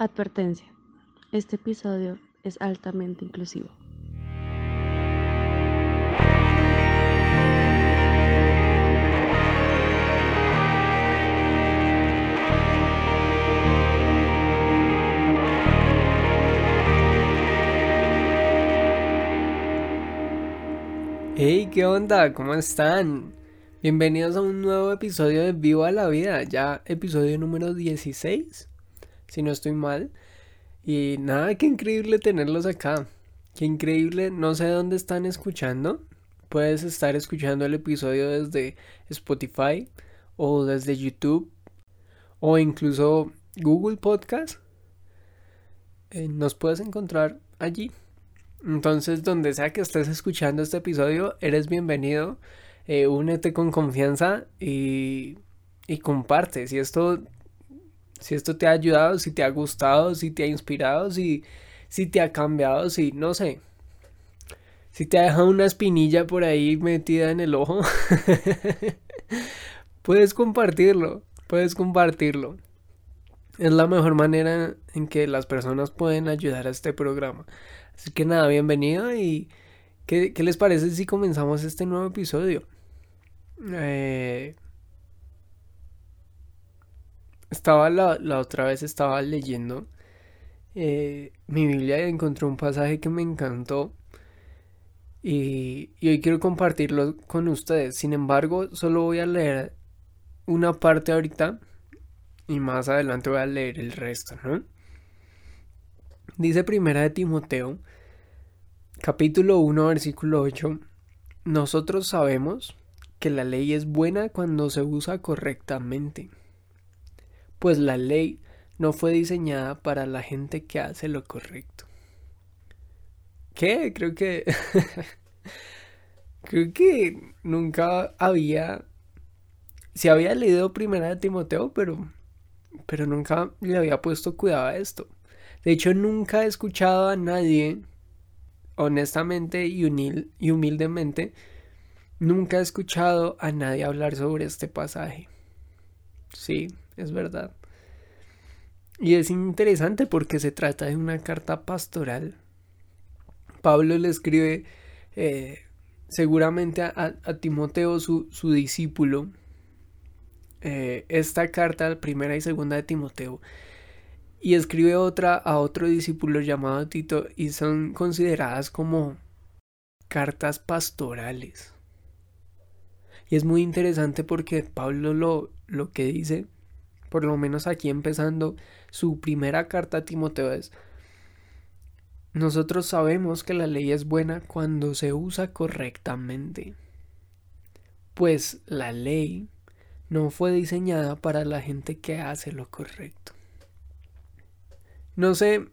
Advertencia. Este episodio es altamente inclusivo. Hey, ¿qué onda? ¿Cómo están? Bienvenidos a un nuevo episodio de Viva la Vida, ya episodio número 16, si no estoy mal. Y nada, qué increíble tenerlos acá. Qué increíble, no sé dónde están escuchando. Puedes estar escuchando el episodio desde Spotify o desde YouTube o incluso Google Podcast. Eh, nos puedes encontrar allí. Entonces, donde sea que estés escuchando este episodio, eres bienvenido. Eh, únete con confianza y, y comparte. Si esto, si esto te ha ayudado, si te ha gustado, si te ha inspirado, si, si te ha cambiado, si no sé. Si te ha dejado una espinilla por ahí metida en el ojo, puedes compartirlo. Puedes compartirlo. Es la mejor manera en que las personas pueden ayudar a este programa. Así que nada, bienvenido y ¿qué, les parece si comenzamos este nuevo episodio? Eh, estaba la, otra vez, estaba leyendo eh, mi Biblia y encontré un pasaje que me encantó y, y hoy quiero compartirlo con ustedes. Sin embargo, solo voy a leer una parte ahorita y más adelante voy a leer el resto. Dice primera de Timoteo, capítulo 1, versículo 8, nosotros sabemos que la ley es buena cuando se usa correctamente, pues la ley no fue diseñada para la gente que hace lo correcto. ¿Qué? Creo que... creo que nunca había... Se había leído primera de Timoteo, pero... Pero nunca le había puesto cuidado a esto. De hecho, nunca he escuchado a nadie, honestamente y, y humildemente, nunca he escuchado a nadie hablar sobre este pasaje. Sí, es verdad. Y es interesante porque se trata de una carta pastoral. Pablo le escribe eh, seguramente a, Timoteo, su, discípulo, eh, esta carta, primera y segunda de Timoteo, y escribe otra a otro discípulo llamado Tito y son consideradas como cartas pastorales. Y es muy interesante porque Pablo lo, lo que dice, por lo menos aquí empezando su primera carta a Timoteo es, nosotros sabemos que la ley es buena cuando se usa correctamente, pues la ley no fue diseñada para la gente que hace lo correcto. No sé,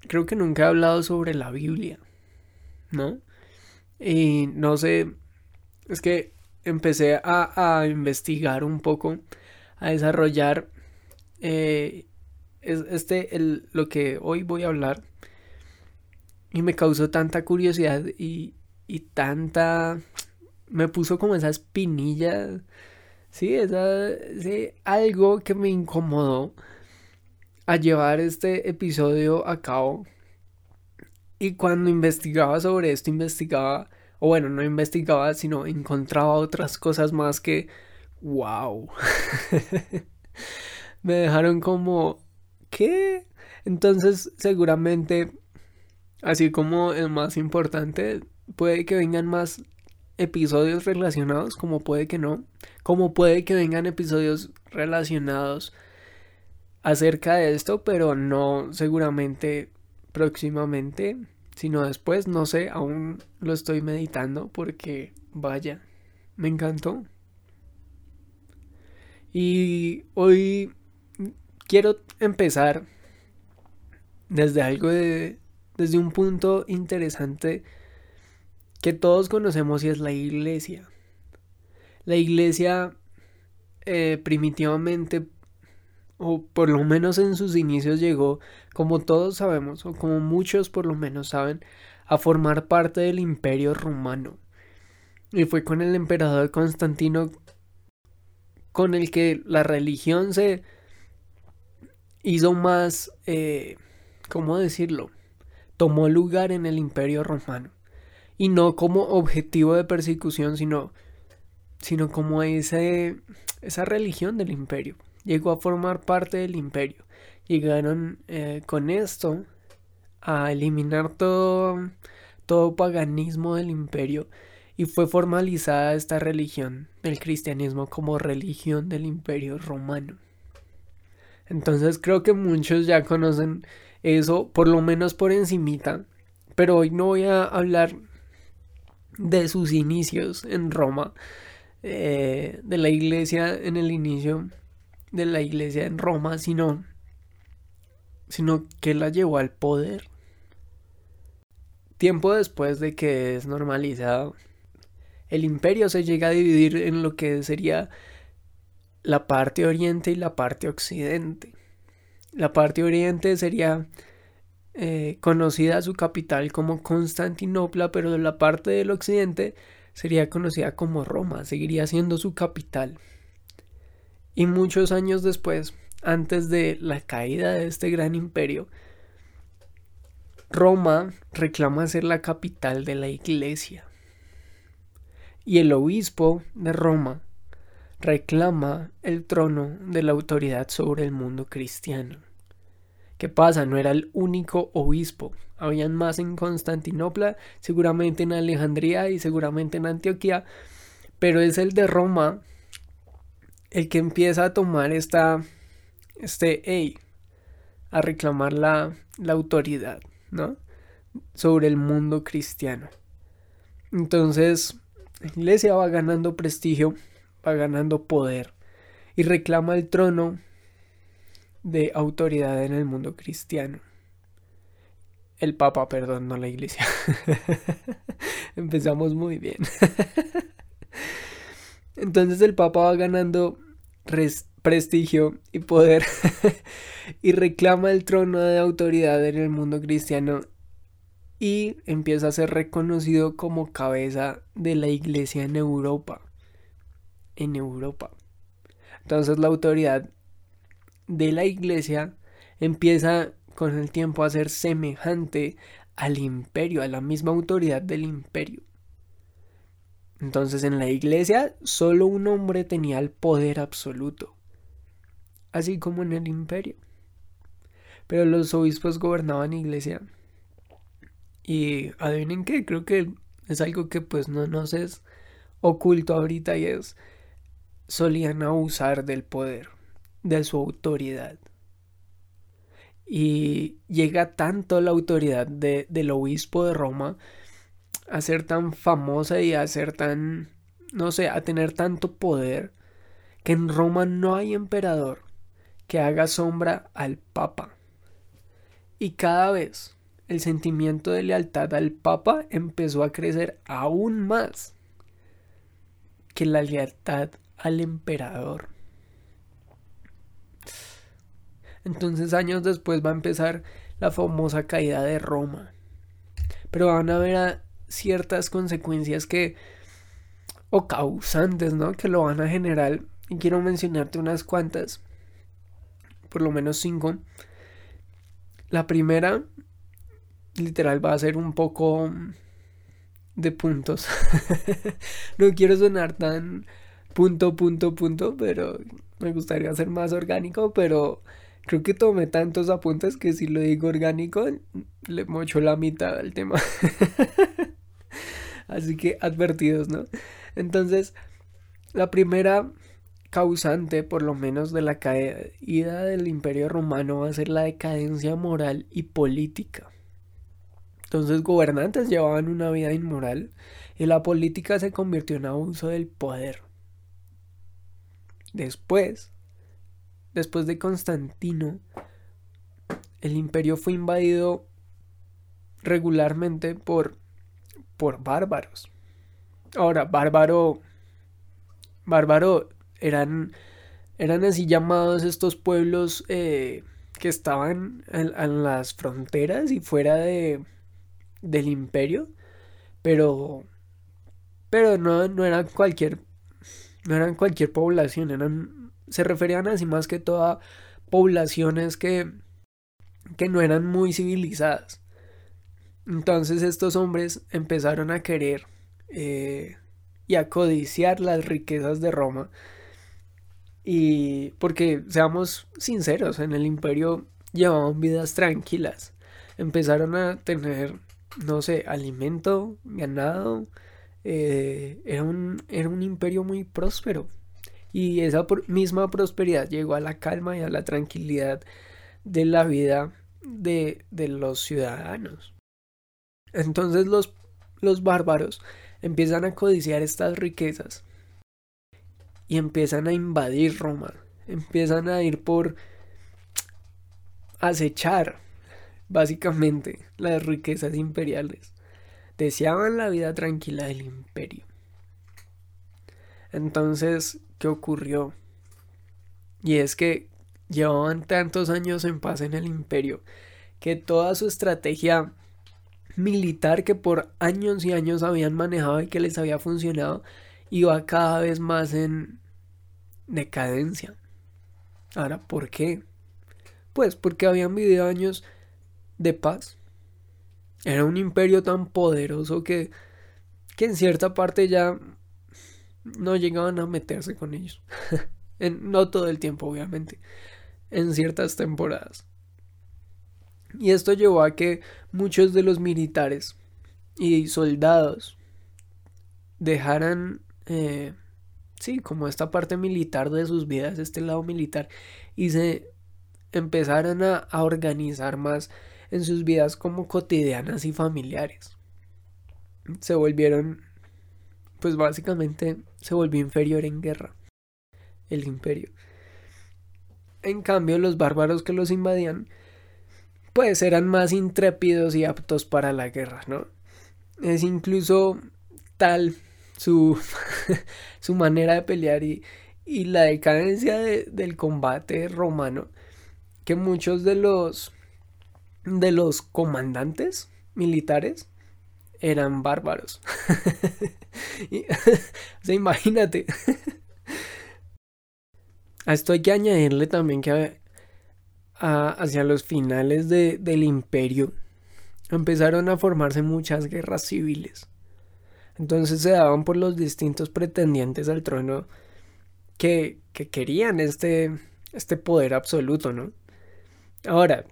creo que nunca he hablado sobre la Biblia, ¿no? Y no sé, es que empecé a, investigar un poco, a desarrollar eh, este, el, lo que hoy voy a hablar. Y me causó tanta curiosidad y, y tanta... Me puso como esa espinilla, sí, esa, sí, algo que me incomodó a llevar este episodio a cabo. Y cuando investigaba sobre esto, investigaba, o bueno, no investigaba, sino encontraba otras cosas más que, wow. Me dejaron como, ¿qué? Entonces, seguramente, así como el más importante, puede que vengan más episodios relacionados, como puede que no, como puede que vengan episodios relacionados acerca de esto, pero no seguramente próximamente, sino después, no sé, aún lo estoy meditando porque vaya, me encantó. Y hoy quiero empezar desde algo de desde un punto interesante que todos conocemos y es la iglesia. La iglesia eh, primitivamente o por lo menos en sus inicios llegó, como todos sabemos, o como muchos por lo menos saben, a formar parte del imperio romano. Y fue con el emperador Constantino con el que la religión se hizo más, eh, ¿cómo decirlo? Tomó lugar en el imperio romano. Y no como objetivo de persecución, sino, sino como ese, esa religión del imperio. Llegó a formar parte del imperio. Llegaron eh, con esto a eliminar todo, todo paganismo del imperio y fue formalizada esta religión del cristianismo como religión del imperio romano. Entonces creo que muchos ya conocen eso, por lo menos por encimita, pero hoy no voy a hablar de sus inicios en Roma, eh, de la iglesia en el inicio de la iglesia en Roma, sino, sino que la llevó al poder. Tiempo después de que es normalizado, el imperio se llega a dividir en lo que sería la parte oriente y la parte occidente. La parte oriente sería eh, conocida su capital como Constantinopla, pero la parte del occidente sería conocida como Roma, seguiría siendo su capital. Y muchos años después, antes de la caída de este gran imperio, Roma reclama ser la capital de la iglesia. Y el obispo de Roma reclama el trono de la autoridad sobre el mundo cristiano. ¿Qué pasa? No era el único obispo. Habían más en Constantinopla, seguramente en Alejandría y seguramente en Antioquía, pero es el de Roma el que empieza a tomar esta, este, a reclamar la, la autoridad, ¿no? Sobre el mundo cristiano. Entonces, la iglesia va ganando prestigio va ganando poder y reclama el trono de autoridad en el mundo cristiano. El Papa, perdón, no la iglesia. Empezamos muy bien. Entonces el Papa va ganando prestigio y poder y reclama el trono de autoridad en el mundo cristiano y empieza a ser reconocido como cabeza de la iglesia en Europa en Europa. Entonces la autoridad de la iglesia empieza con el tiempo a ser semejante al imperio, a la misma autoridad del imperio. Entonces en la iglesia solo un hombre tenía el poder absoluto, así como en el imperio. Pero los obispos gobernaban iglesia. Y adivinen qué, creo que es algo que pues no nos es oculto ahorita y es solían abusar del poder, de su autoridad. Y llega tanto la autoridad de, del obispo de Roma a ser tan famosa y a ser tan, no sé, a tener tanto poder, que en Roma no hay emperador que haga sombra al Papa. Y cada vez el sentimiento de lealtad al Papa empezó a crecer aún más que la lealtad al emperador. Entonces años después va a empezar la famosa caída de Roma. Pero van a haber ciertas consecuencias que o causantes, ¿no? Que lo van a generar. Y quiero mencionarte unas cuantas. Por lo menos cinco. La primera, literal, va a ser un poco de puntos. no quiero sonar tan punto, punto, punto, pero me gustaría ser más orgánico, pero creo que tomé tantos apuntes que si lo digo orgánico, le mocho la mitad del tema. Así que advertidos, ¿no? Entonces, la primera causante, por lo menos, de la caída del imperio romano va a ser la decadencia moral y política. Entonces, gobernantes llevaban una vida inmoral y la política se convirtió en abuso del poder. Después, después de Constantino, el imperio fue invadido regularmente por, por bárbaros. Ahora, bárbaro, bárbaro eran, eran así llamados estos pueblos eh, que estaban en, las fronteras y fuera de, del imperio, pero, pero no, no era cualquier no eran cualquier población, eran, se referían así más que toda poblaciones que, que no eran muy civilizadas. Entonces estos hombres empezaron a querer eh, y a codiciar las riquezas de Roma. Y porque, seamos sinceros, en el imperio llevaban vidas tranquilas. Empezaron a tener, no sé, alimento, ganado. Eh, era, un, era un imperio muy próspero. Y esa misma prosperidad llegó a la calma y a la tranquilidad de la vida de, de los ciudadanos. Entonces los, los bárbaros empiezan a codiciar estas riquezas y empiezan a invadir Roma, empiezan a ir por acechar básicamente las riquezas imperiales. Deseaban la vida tranquila del imperio. Entonces, ¿qué ocurrió? Y es que llevaban tantos años en paz en el imperio que toda su estrategia militar que por años y años habían manejado y que les había funcionado iba cada vez más en decadencia. Ahora, ¿por qué? Pues porque habían vivido años de paz. Era un imperio tan poderoso que, que en cierta parte ya no llegaban a meterse con ellos. no todo el tiempo, obviamente. En ciertas temporadas. Y esto llevó a que muchos de los militares y soldados dejaran, eh, sí, como esta parte militar de sus vidas, este lado militar, y se empezaran a, a organizar más en sus vidas como cotidianas y familiares. Se volvieron, pues básicamente se volvió inferior en guerra, el imperio. En cambio, los bárbaros que los invadían pues eran más intrépidos y aptos para la guerra, ¿no? Es incluso tal su, su manera de pelear y, y la decadencia del combate romano que muchos de los de los comandantes militares eran bárbaros. o sea, imagínate. A esto hay que añadirle también que hacia los finales del imperio empezaron a formarse muchas guerras civiles. Entonces se daban por los distintos pretendientes al trono que, que querían este, este poder absoluto, ¿no? Ahora,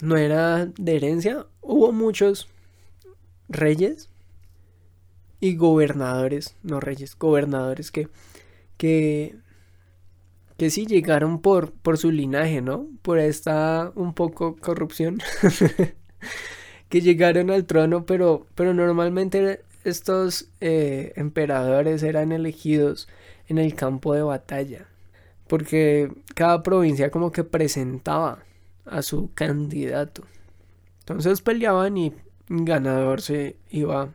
no era de herencia, hubo muchos reyes y gobernadores, no reyes, gobernadores que, que que sí llegaron por, por su linaje, ¿no? Por esta un poco corrupción. que llegaron al trono, pero, pero normalmente estos eh, emperadores eran elegidos en el campo de batalla. Porque cada provincia como que presentaba a su candidato. Entonces peleaban y ganador se iba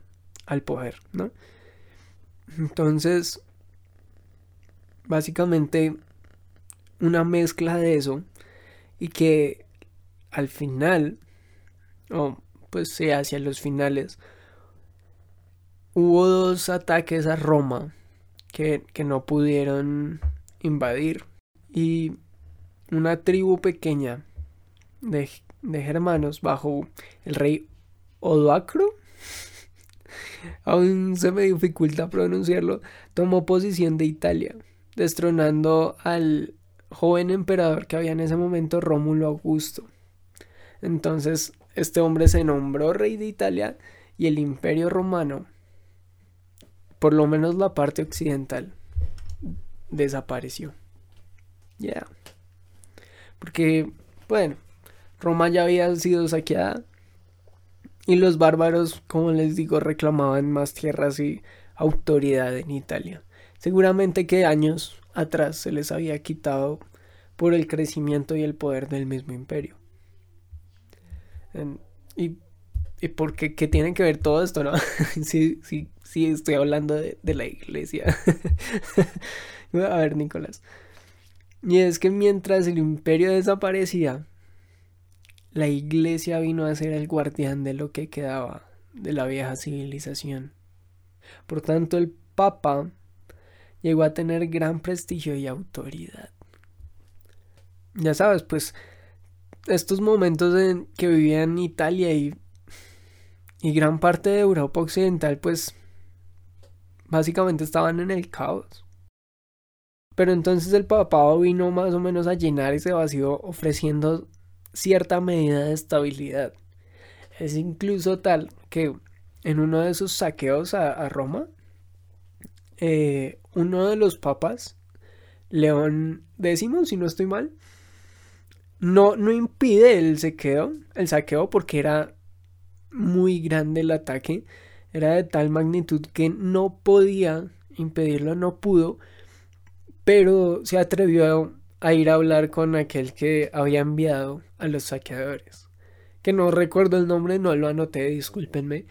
al poder, ¿no? Entonces, básicamente una mezcla de eso y que al final, o pues sí, hacia los finales, hubo dos ataques a Roma que, que no pudieron invadir. Y una tribu pequeña de, de germanos bajo el rey Odoacro aún se me dificulta pronunciarlo, tomó posición de Italia, destronando al joven emperador que había en ese momento, Rómulo Augusto. Entonces, este hombre se nombró rey de Italia y el imperio romano, por lo menos la parte occidental, desapareció. Ya. Porque, bueno, Roma ya había sido saqueada y los bárbaros, como les digo, reclamaban más tierras y autoridad en Italia. Seguramente que años atrás se les había quitado por el crecimiento y el poder del mismo imperio. y, y porque qué tiene que ver todo esto, ¿no? sí, sí, sí, estoy hablando de, de la iglesia. A ver, Nicolás. Y es que mientras el imperio desaparecía, la iglesia vino a ser el guardián de lo que quedaba de la vieja civilización. Por tanto, el Papa llegó a tener gran prestigio y autoridad. ya sabes, pues estos momentos en que vivía en Italia y, y gran parte de Europa Occidental, pues básicamente estaban en el caos. Pero entonces el papado vino más o menos a llenar ese vacío ofreciendo cierta medida de estabilidad. Es incluso tal que en uno de sus saqueos a, Roma, eh, uno de los papas, León X, si no estoy mal, no, no impide el saqueo, el saqueo porque era muy grande el ataque, era de tal magnitud que no podía impedirlo, no pudo, pero se atrevió a ir a hablar con aquel que había enviado a los saqueadores. Que no recuerdo el nombre, no lo anoté, discúlpenme.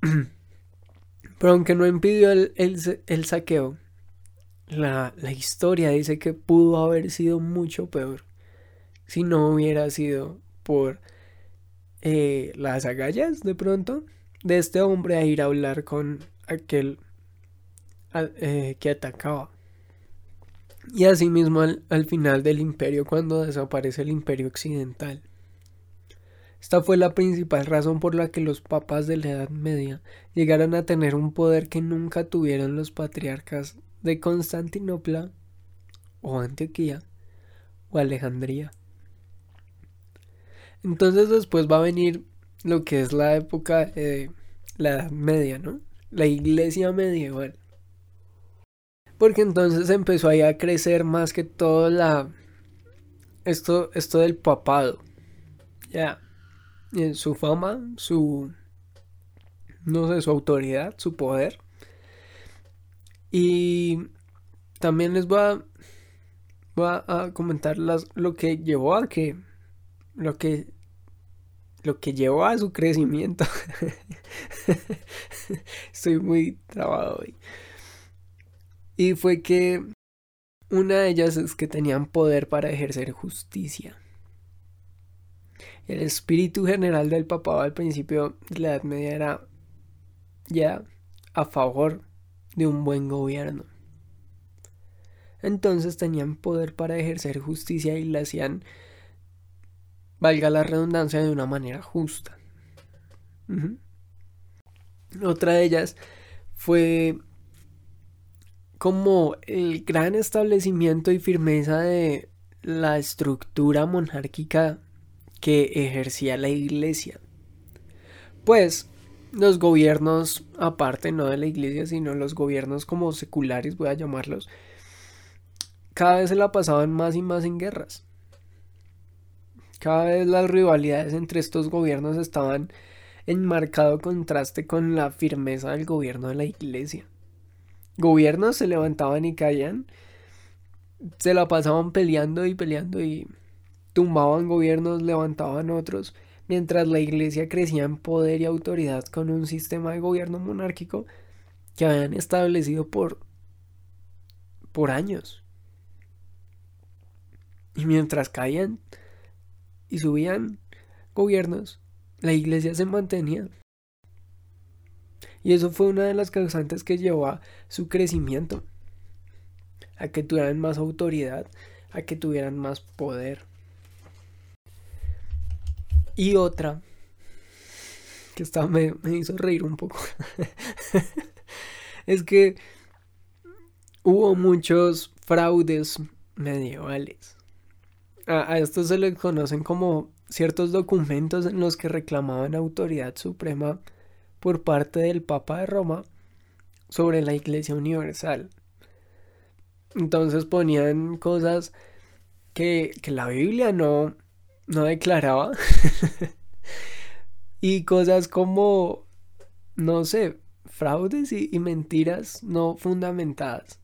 Pero aunque no impidió el, el, saqueo, la, la historia dice que pudo haber sido mucho peor si no hubiera sido por eh, las agallas de pronto de este hombre a ir a hablar con aquel eh, que atacaba. Y asimismo al, al final del imperio cuando desaparece el imperio occidental. Esta fue la principal razón por la que los papas de la Edad Media llegaron a tener un poder que nunca tuvieron los patriarcas de Constantinopla o Antioquía o Alejandría. Entonces después va a venir lo que es la época de la Edad Media, ¿no? La iglesia medieval. Porque entonces empezó ahí a crecer más que todo la... Esto, esto del papado. Ya. Su fama, su... No sé, su autoridad, su poder. Y también les voy a, a comentar las, lo que llevó a que lo que lo que llevó a su crecimiento. Estoy muy trabado hoy. Y fue que una de ellas es que tenían poder para ejercer justicia. El espíritu general del papado al principio de la Edad Media era ya a favor de un buen gobierno. Entonces tenían poder para ejercer justicia y la hacían valga la redundancia, de una manera justa. Otra de ellas fue como el gran establecimiento y firmeza de la estructura monárquica que ejercía la iglesia. Pues los gobiernos, aparte no de la iglesia, sino los gobiernos como seculares, voy a llamarlos, cada vez se la pasaban más y más en guerras. Cada vez las rivalidades entre estos gobiernos estaban en marcado contraste con la firmeza del gobierno de la iglesia. Gobiernos se levantaban y caían, se la pasaban peleando y peleando y tumbaban gobiernos, levantaban otros, mientras la iglesia crecía en poder y autoridad con un sistema de gobierno monárquico que habían establecido por por años. Y mientras caían, y subían gobiernos, la iglesia se mantenía. Y eso fue una de las causantes que llevó a su crecimiento, a que tuvieran más autoridad, a que tuvieran más poder. Y otra, que estaba, me, hizo reír un poco, es que hubo muchos fraudes medievales. A, esto se le conocen como ciertos documentos en los que reclamaban autoridad suprema por parte del Papa de Roma sobre la Iglesia Universal. Entonces ponían cosas que, la Biblia no, no declaraba. y cosas como, no sé, fraudes y mentiras no fundamentadas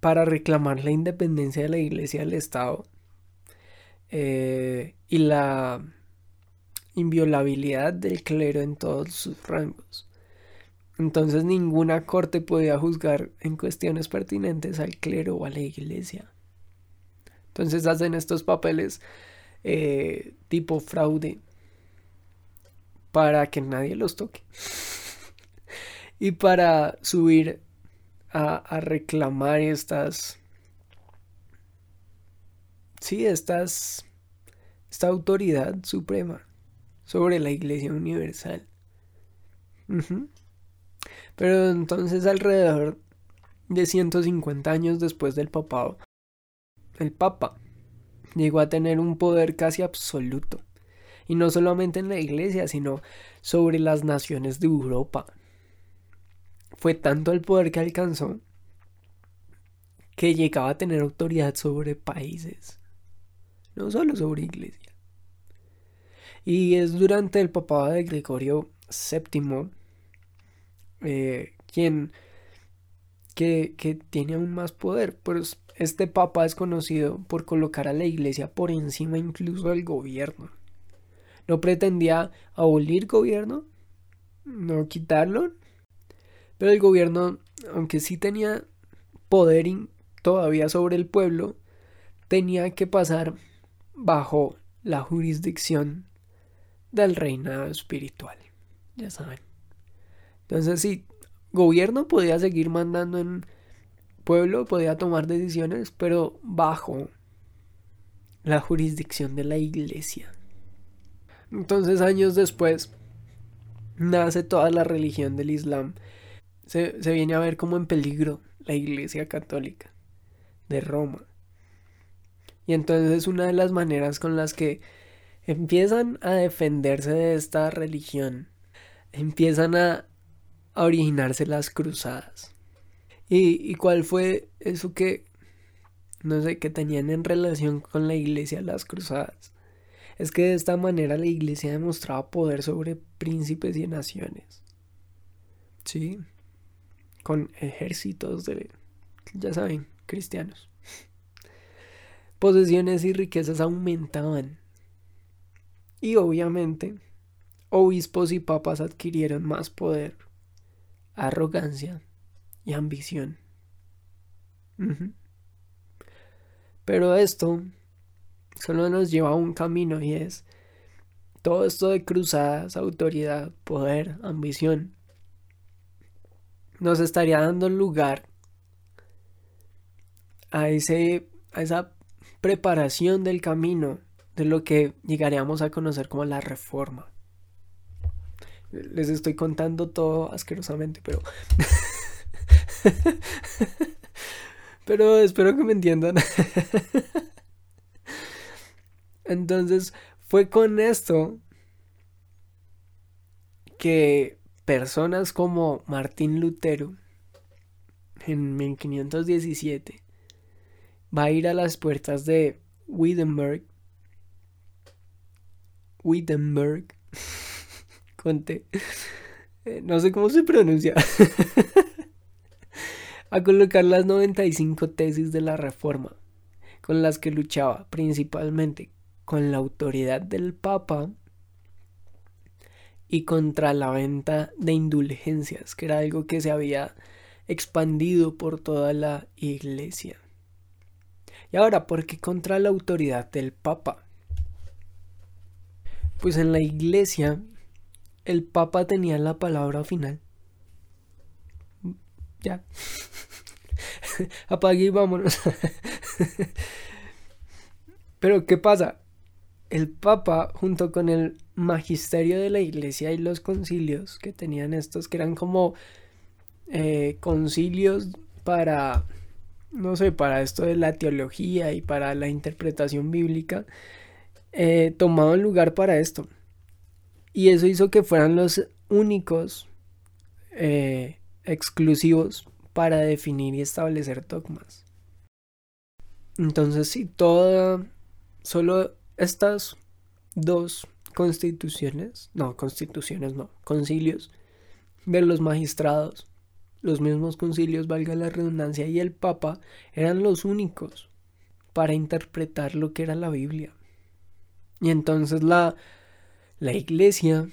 para reclamar la independencia de la iglesia del Estado eh, y la inviolabilidad del clero en todos sus rangos. Entonces ninguna corte podía juzgar en cuestiones pertinentes al clero o a la iglesia. Entonces hacen estos papeles eh, tipo fraude para que nadie los toque. y para subir a, reclamar estas sí, estas, esta autoridad suprema sobre la Iglesia Universal. Pero entonces alrededor de 150 años después del papado, el Papa llegó a tener un poder casi absoluto. Y no solamente en la iglesia, sino sobre las naciones de Europa. Fue tanto el poder que alcanzó que llegaba a tener autoridad sobre países, no solo sobre iglesia. Y es durante el papado de Gregorio VII eh, quien que, que, tiene aún más poder. Pues este papa es conocido por colocar a la iglesia por encima incluso del gobierno. No pretendía abolir gobierno, no quitarlo, pero el gobierno, aunque sí tenía poder todavía sobre el pueblo, tenía que pasar bajo la jurisdicción del reinado espiritual. Ya saben. Entonces, sí, gobierno podía seguir mandando en pueblo, podía tomar decisiones, pero bajo la jurisdicción de la iglesia. Entonces, años después, nace toda la religión del Islam. Se, viene a ver como en peligro la iglesia católica de Roma. Y entonces una de las maneras con las que empiezan a defenderse de esta religión, empiezan a originarse las cruzadas. ¿Y, cuál fue eso que, no sé, que tenían en relación con la iglesia las cruzadas? Es que de esta manera la iglesia demostraba poder sobre príncipes y naciones. Sí, con ejércitos de, ya saben, cristianos. Posesiones y riquezas aumentaban. Y obviamente, obispos y papas adquirieron más poder arrogancia y ambición. Pero esto solo nos lleva a un camino y es todo esto de cruzadas, autoridad, poder, ambición, nos estaría dando lugar a, ese, a esa preparación del camino de lo que llegaríamos a conocer como la reforma. Les estoy contando todo asquerosamente, pero... pero espero que me entiendan. Entonces, fue con esto que personas como Martín Lutero en 1517 va a ir a las puertas de Wittenberg. Wittenberg. Eh, no sé cómo se pronuncia, a colocar las 95 tesis de la Reforma, con las que luchaba principalmente con la autoridad del Papa y contra la venta de indulgencias, que era algo que se había expandido por toda la iglesia. Y ahora, ¿por qué contra la autoridad del Papa? Pues en la iglesia el Papa tenía la palabra final. Ya. Apague y vámonos. Pero ¿qué pasa? El Papa, junto con el magisterio de la Iglesia y los concilios que tenían estos, que eran como eh, concilios para, no sé, para esto de la teología y para la interpretación bíblica, eh, tomaban lugar para esto. Y eso hizo que fueran los únicos eh, exclusivos para definir y establecer dogmas. Entonces, sí, toda, solo estas dos constituciones, no, constituciones no, concilios de los magistrados, los mismos concilios, valga la redundancia, y el Papa eran los únicos para interpretar lo que era la Biblia. Y entonces la la iglesia,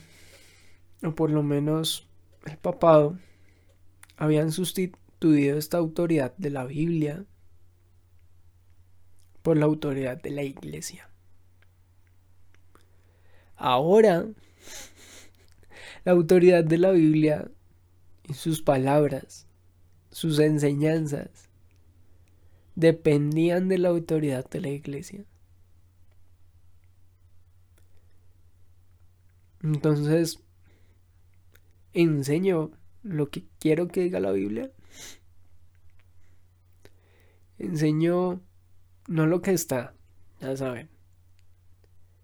o por lo menos el papado, habían sustituido esta autoridad de la Biblia por la autoridad de la iglesia. Ahora, la autoridad de la Biblia y sus palabras, sus enseñanzas, dependían de la autoridad de la iglesia. Entonces, enseñó lo que quiero que diga la Biblia. Enseño no lo que está, ya saben,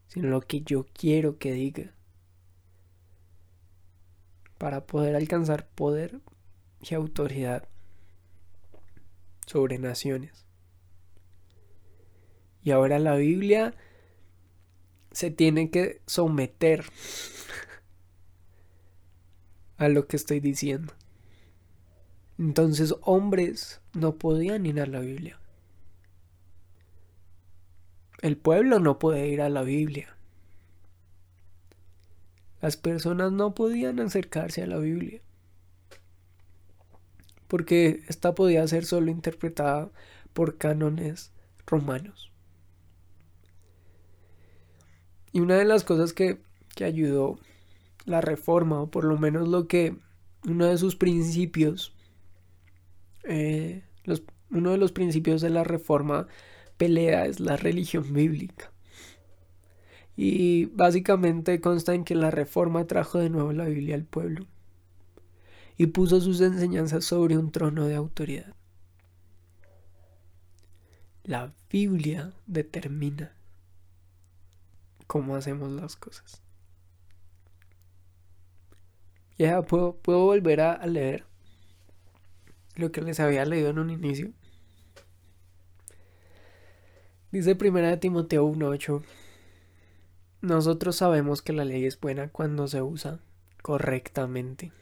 sino lo que yo quiero que diga. Para poder alcanzar poder y autoridad sobre naciones. Y ahora la Biblia se tiene que someter a lo que estoy diciendo. Entonces hombres no podían ir a la Biblia. El pueblo no puede ir a la Biblia. Las personas no podían acercarse a la Biblia. Porque esta podía ser solo interpretada por cánones romanos. Y una de las cosas que, que ayudó la reforma, o por lo menos lo que uno de sus principios, eh, uno de los principios de la reforma pelea es la religión bíblica. Y básicamente consta en que la reforma trajo de nuevo la Biblia al pueblo y puso sus enseñanzas sobre un trono de autoridad. La Biblia determina cómo hacemos las cosas. Ya puedo, puedo volver a, leer lo que les había leído en un inicio. Dice primera Timoteo 1.8. Nosotros sabemos que la ley es buena cuando se usa correctamente.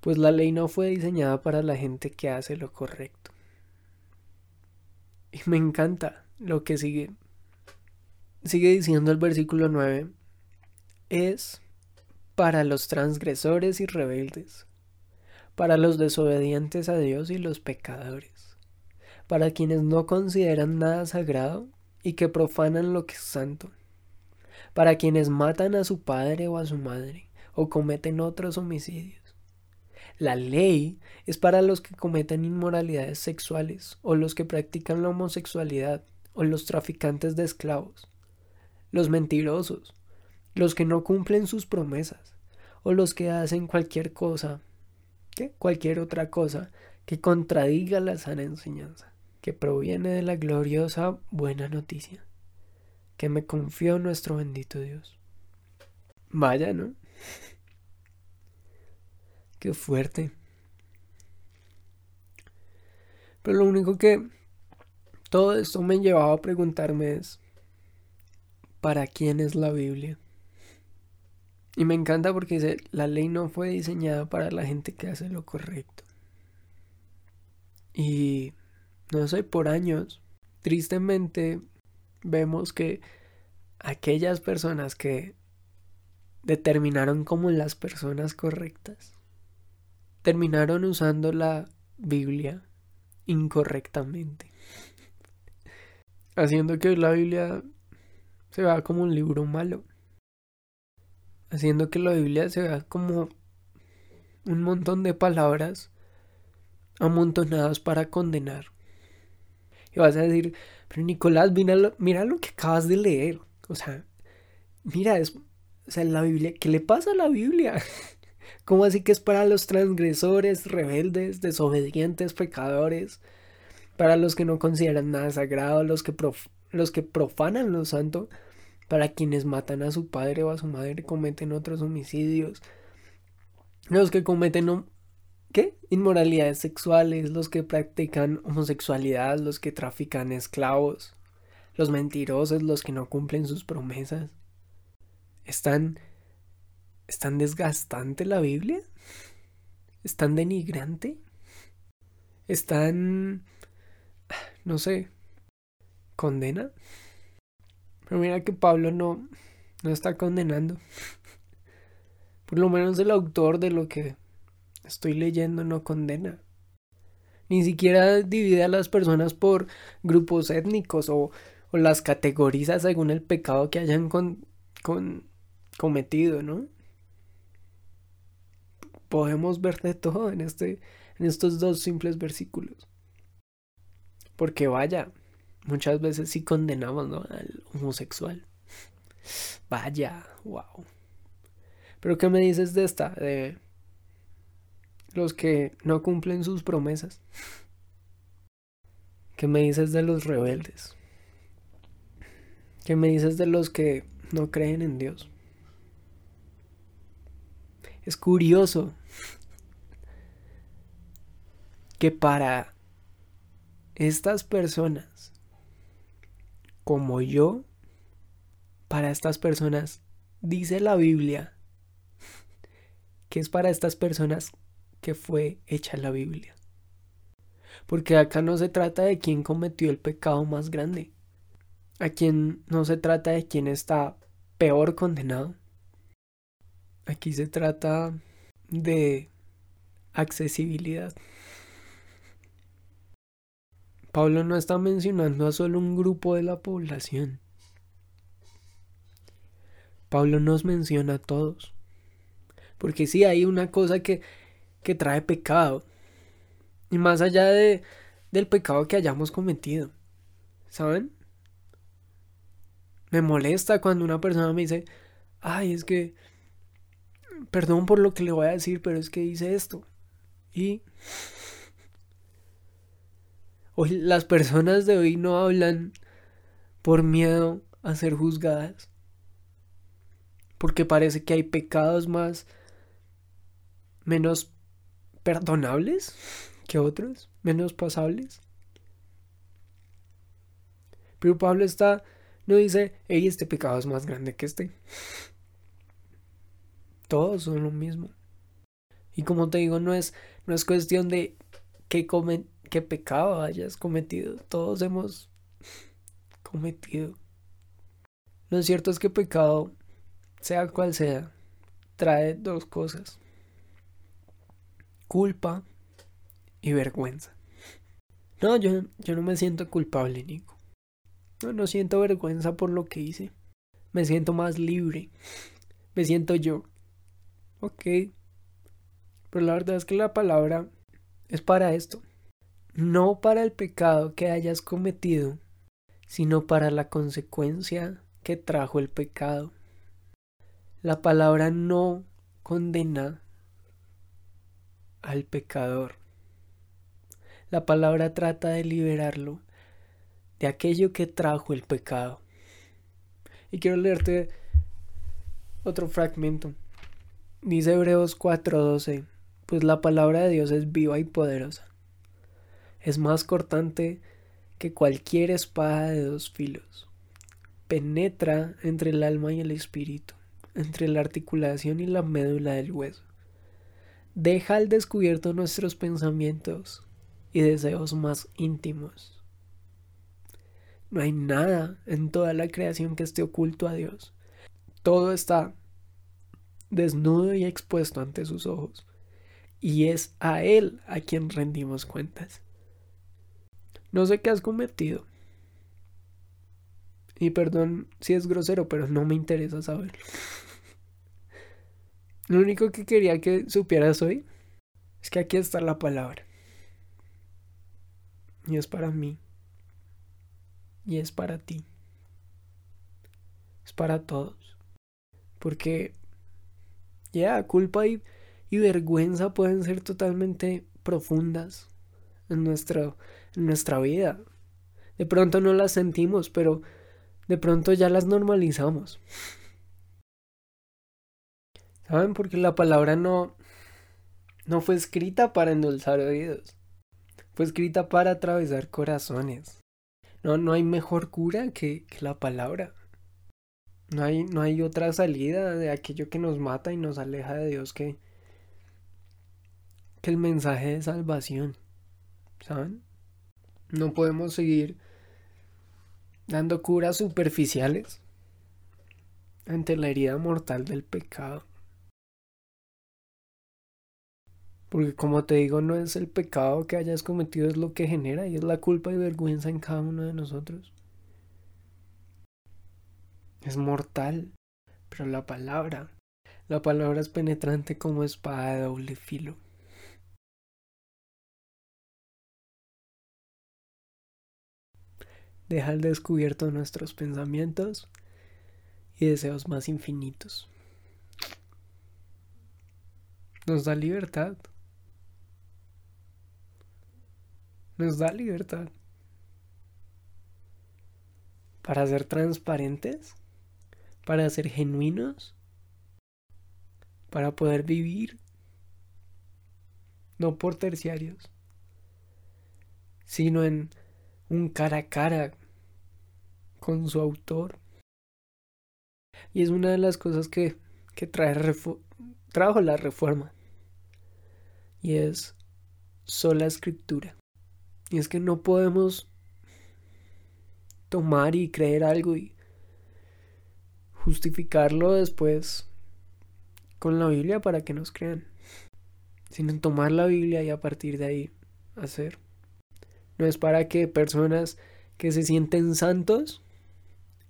Pues la ley no fue diseñada para la gente que hace lo correcto. Y me encanta lo que sigue. Sigue diciendo el versículo 9. Es para los transgresores y rebeldes, para los desobedientes a Dios y los pecadores, para quienes no consideran nada sagrado y que profanan lo que es santo, para quienes matan a su padre o a su madre o cometen otros homicidios. La ley es para los que cometen inmoralidades sexuales o los que practican la homosexualidad o los traficantes de esclavos, los mentirosos, los que no cumplen sus promesas, o los que hacen cualquier cosa, cualquier otra cosa que contradiga la sana enseñanza, que proviene de la gloriosa buena noticia, que me confió nuestro bendito Dios. Vaya, ¿no? Qué fuerte. Pero lo único que todo esto me llevaba a preguntarme es, ¿para quién es la Biblia? Y me encanta porque dice, la ley no fue diseñada para la gente que hace lo correcto. Y no sé, por años, tristemente vemos que aquellas personas que determinaron como las personas correctas, terminaron usando la Biblia incorrectamente. Haciendo que la Biblia se vea como un libro malo haciendo que la Biblia se vea como un montón de palabras amontonadas para condenar. Y vas a decir, pero Nicolás, mira lo, mira lo que acabas de leer. O sea, mira, es, o sea, la Biblia, ¿qué le pasa a la Biblia? ¿Cómo así que es para los transgresores, rebeldes, desobedientes, pecadores? Para los que no consideran nada sagrado, los que, los que profanan lo santo para quienes matan a su padre o a su madre, cometen otros homicidios, los que cometen ¿qué? inmoralidades sexuales, los que practican homosexualidad, los que trafican esclavos, los mentirosos, los que no cumplen sus promesas. ¿Están ¿Están desgastante la Biblia? ¿Están denigrante? ¿Están no sé, condena? Pero mira que Pablo no, no está condenando. Por lo menos el autor de lo que estoy leyendo no condena. Ni siquiera divide a las personas por grupos étnicos o, o las categoriza según el pecado que hayan con, con, cometido, ¿no? Podemos ver de todo en, este, en estos dos simples versículos. Porque vaya, muchas veces sí condenamos al homosexual. Vaya, wow. Pero ¿qué me dices de esta? De los que no cumplen sus promesas. ¿Qué me dices de los rebeldes? ¿Qué me dices de los que no creen en Dios? Es curioso que para estas personas como yo, para estas personas, dice la Biblia que es para estas personas que fue hecha la Biblia. Porque acá no se trata de quién cometió el pecado más grande. Aquí no se trata de quién está peor condenado. Aquí se trata de accesibilidad. Pablo no está mencionando a solo un grupo de la población. Pablo nos menciona a todos. Porque sí hay una cosa que, que trae pecado. Y más allá de, del pecado que hayamos cometido. ¿Saben? Me molesta cuando una persona me dice, ay, es que, perdón por lo que le voy a decir, pero es que hice esto. Y hoy las personas de hoy no hablan por miedo a ser juzgadas. Porque parece que hay pecados más menos perdonables que otros, menos pasables. Pero Pablo está, no dice, hey, este pecado es más grande que este. Todos son lo mismo. Y como te digo, no es, no es cuestión de qué, qué pecado hayas cometido. Todos hemos cometido. Lo cierto es que pecado, sea cual sea, trae dos cosas. Culpa y vergüenza. No, yo, yo no me siento culpable, Nico. No, no siento vergüenza por lo que hice. Me siento más libre. Me siento yo. Ok. Pero la verdad es que la palabra es para esto. No para el pecado que hayas cometido, sino para la consecuencia que trajo el pecado. La palabra no condena al pecador. La palabra trata de liberarlo de aquello que trajo el pecado. Y quiero leerte otro fragmento. Dice Hebreos 4:12, pues la palabra de Dios es viva y poderosa. Es más cortante que cualquier espada de dos filos. Penetra entre el alma y el espíritu, entre la articulación y la médula del hueso. Deja al descubierto nuestros pensamientos y deseos más íntimos. No hay nada en toda la creación que esté oculto a Dios. Todo está desnudo y expuesto ante sus ojos. Y es a Él a quien rendimos cuentas. No sé qué has cometido. Y perdón si es grosero, pero no me interesa saberlo. Lo único que quería que supieras hoy es que aquí está la palabra. Y es para mí. Y es para ti. Es para todos. Porque ya, culpa y, y, vergüenza pueden ser totalmente profundas en, nuestro, nuestra vida. De pronto no las sentimos, pero de pronto ya las normalizamos. ¿Saben? Porque la palabra no, no fue escrita para endulzar oídos. Fue escrita para atravesar corazones. No, no hay mejor cura que, que la palabra. No hay, no hay otra salida de aquello que nos mata y nos aleja de Dios que, que el mensaje de salvación. ¿Saben? No podemos seguir dando curas superficiales ante la herida mortal del pecado. Porque como te digo, no es el pecado que hayas cometido, es lo que genera y es la culpa y vergüenza en cada uno de nosotros. Es mortal, pero la palabra, la palabra es penetrante como espada de doble filo. Deja al descubierto nuestros pensamientos y deseos más infinitos. Nos da libertad. Nos da libertad. Para ser transparentes, para ser genuinos, para poder vivir, no por terciarios, sino en un cara a cara con su autor. Y es una de las cosas que, que trae trajo la reforma. Y es sola escritura. Y es que no podemos tomar y creer algo y justificarlo después con la Biblia para que nos crean. Sino tomar la Biblia y a partir de ahí hacer. No es para que personas que se sienten santos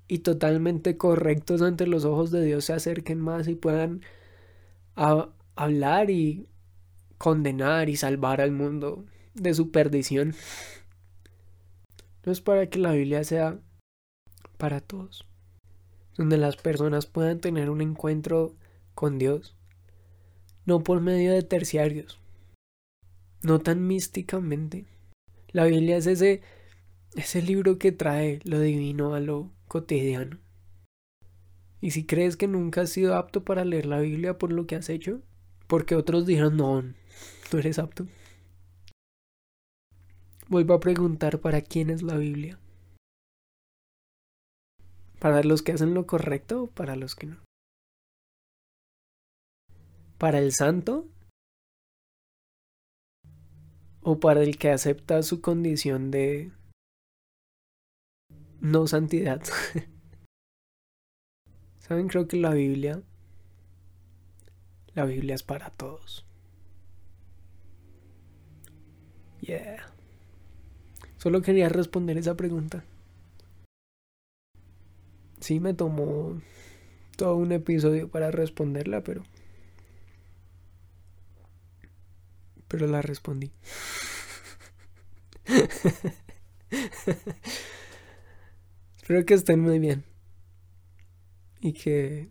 y totalmente correctos ante los ojos de Dios se acerquen más y puedan hablar y condenar y salvar al mundo de su perdición. No es para que la Biblia sea para todos, donde las personas puedan tener un encuentro con Dios, no por medio de terciarios, no tan místicamente. La Biblia es ese, ese libro que trae lo divino a lo cotidiano. Y si crees que nunca has sido apto para leer la Biblia por lo que has hecho, porque otros dijeron, no, no eres apto. Vuelvo a preguntar para quién es la Biblia. ¿Para los que hacen lo correcto o para los que no? ¿Para el santo? ¿O para el que acepta su condición de no santidad? ¿Saben? Creo que la Biblia, la Biblia es para todos. Yeah. Solo quería responder esa pregunta. Sí, me tomó todo un episodio para responderla, pero... Pero la respondí. Espero que estén muy bien. Y que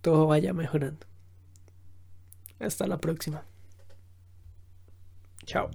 todo vaya mejorando. Hasta la próxima. Chao.